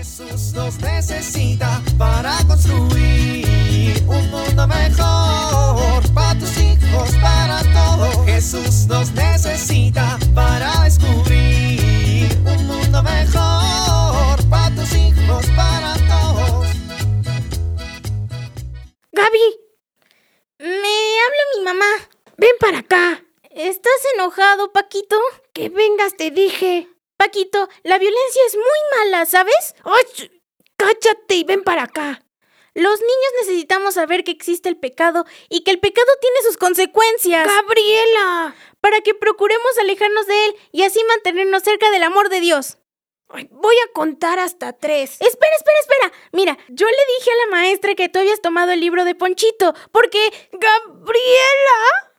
Jesús nos necesita para construir un mundo mejor para tus hijos, para todos. Jesús nos necesita para descubrir un mundo mejor para tus hijos, para todos. Gaby, me habla mi mamá. Ven para acá. ¿Estás enojado, Paquito? Que vengas, te dije. Paquito, la violencia es muy mala, ¿sabes? ¡Ay! Cállate y ven para acá. Los niños necesitamos saber que existe el pecado y que el pecado tiene sus consecuencias. Gabriela. Para que procuremos alejarnos de él y así mantenernos cerca del amor de Dios. Ay, voy a contar hasta tres. Espera, espera, espera. Mira, yo le dije a la maestra que tú habías tomado el libro de Ponchito, porque... Gabriela.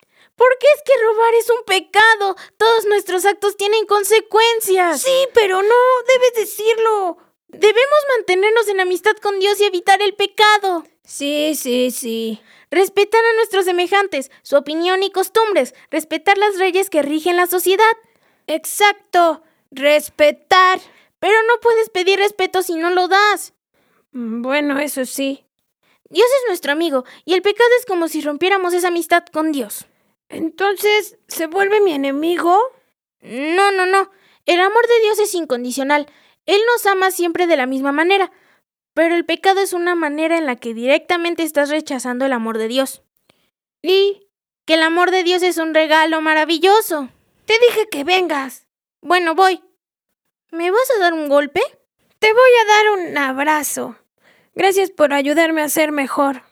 Porque es que robar es un pecado. Todos nuestros actos tienen consecuencias. Sí, pero no, debes decirlo. Debemos mantenernos en amistad con Dios y evitar el pecado. Sí, sí, sí. Respetar a nuestros semejantes, su opinión y costumbres, respetar las leyes que rigen la sociedad. Exacto, respetar. Pero no puedes pedir respeto si no lo das. Mm, Bueno, eso sí. Dios es nuestro amigo y el pecado es como si rompiéramos esa amistad con Dios. Entonces, ¿se vuelve mi enemigo? No, no, no. El amor de Dios es incondicional. Él nos ama siempre de la misma manera. Pero el pecado es una manera en la que directamente estás rechazando el amor de Dios. Y que el amor de Dios es un regalo maravilloso. Te dije que vengas. Bueno, voy. ¿Me vas a dar un golpe? Te voy a dar un abrazo. Gracias por ayudarme a ser mejor.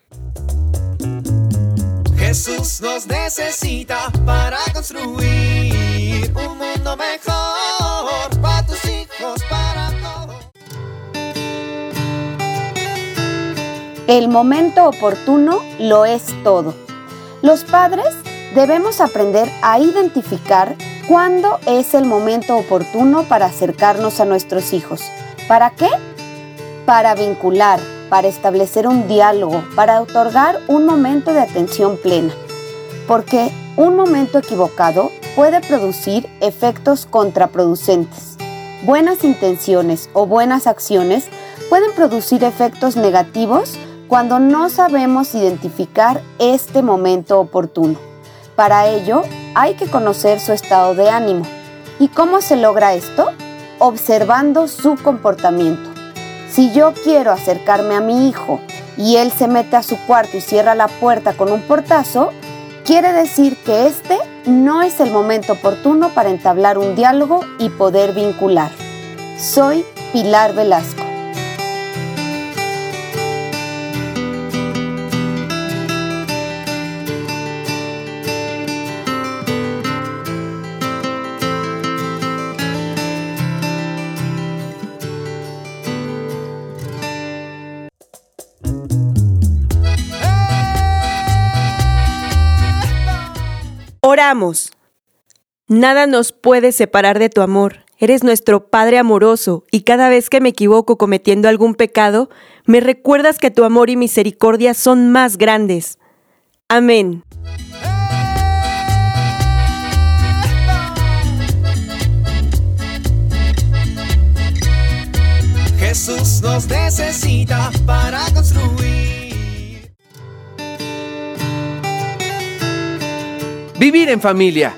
Jesús nos necesita para construir un mundo mejor para tus hijos, para todos. El momento oportuno lo es todo. Los padres debemos aprender a identificar cuándo es el momento oportuno para acercarnos a nuestros hijos. ¿Para qué? Para vincular, para establecer un diálogo, para otorgar un momento de atención plena. Porque un momento equivocado puede producir efectos contraproducentes. Buenas intenciones o buenas acciones pueden producir efectos negativos cuando no sabemos identificar este momento oportuno. Para ello, hay que conocer su estado de ánimo. ¿Y cómo se logra esto? Observando su comportamiento. Si yo quiero acercarme a mi hijo y él se mete a su cuarto y cierra la puerta con un portazo, quiere decir que este no es el momento oportuno para entablar un diálogo y poder vincular. Soy Pilar Velasco. Oramos. Nada nos puede separar de tu amor. Eres nuestro Padre amoroso y cada vez que me equivoco cometiendo algún pecado, me recuerdas que tu amor y misericordia son más grandes. Amén. Jesús nos necesita para construir. Vivir en familia.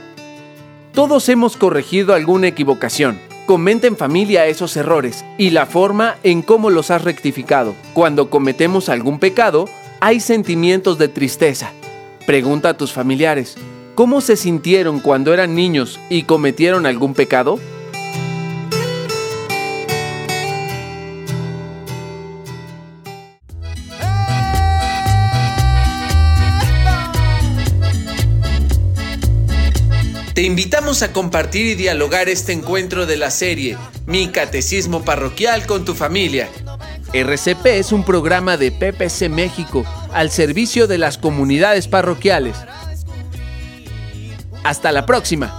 Todos hemos corregido alguna equivocación. Comenta en familia esos errores y la forma en cómo los has rectificado. Cuando cometemos algún pecado, hay sentimientos de tristeza. Pregunta a tus familiares, ¿cómo se sintieron cuando eran niños y cometieron algún pecado? Te invitamos a compartir y dialogar este encuentro de la serie Mi Catecismo Parroquial con tu familia. RCP es un programa de PPC México al servicio de las comunidades parroquiales. Hasta la próxima.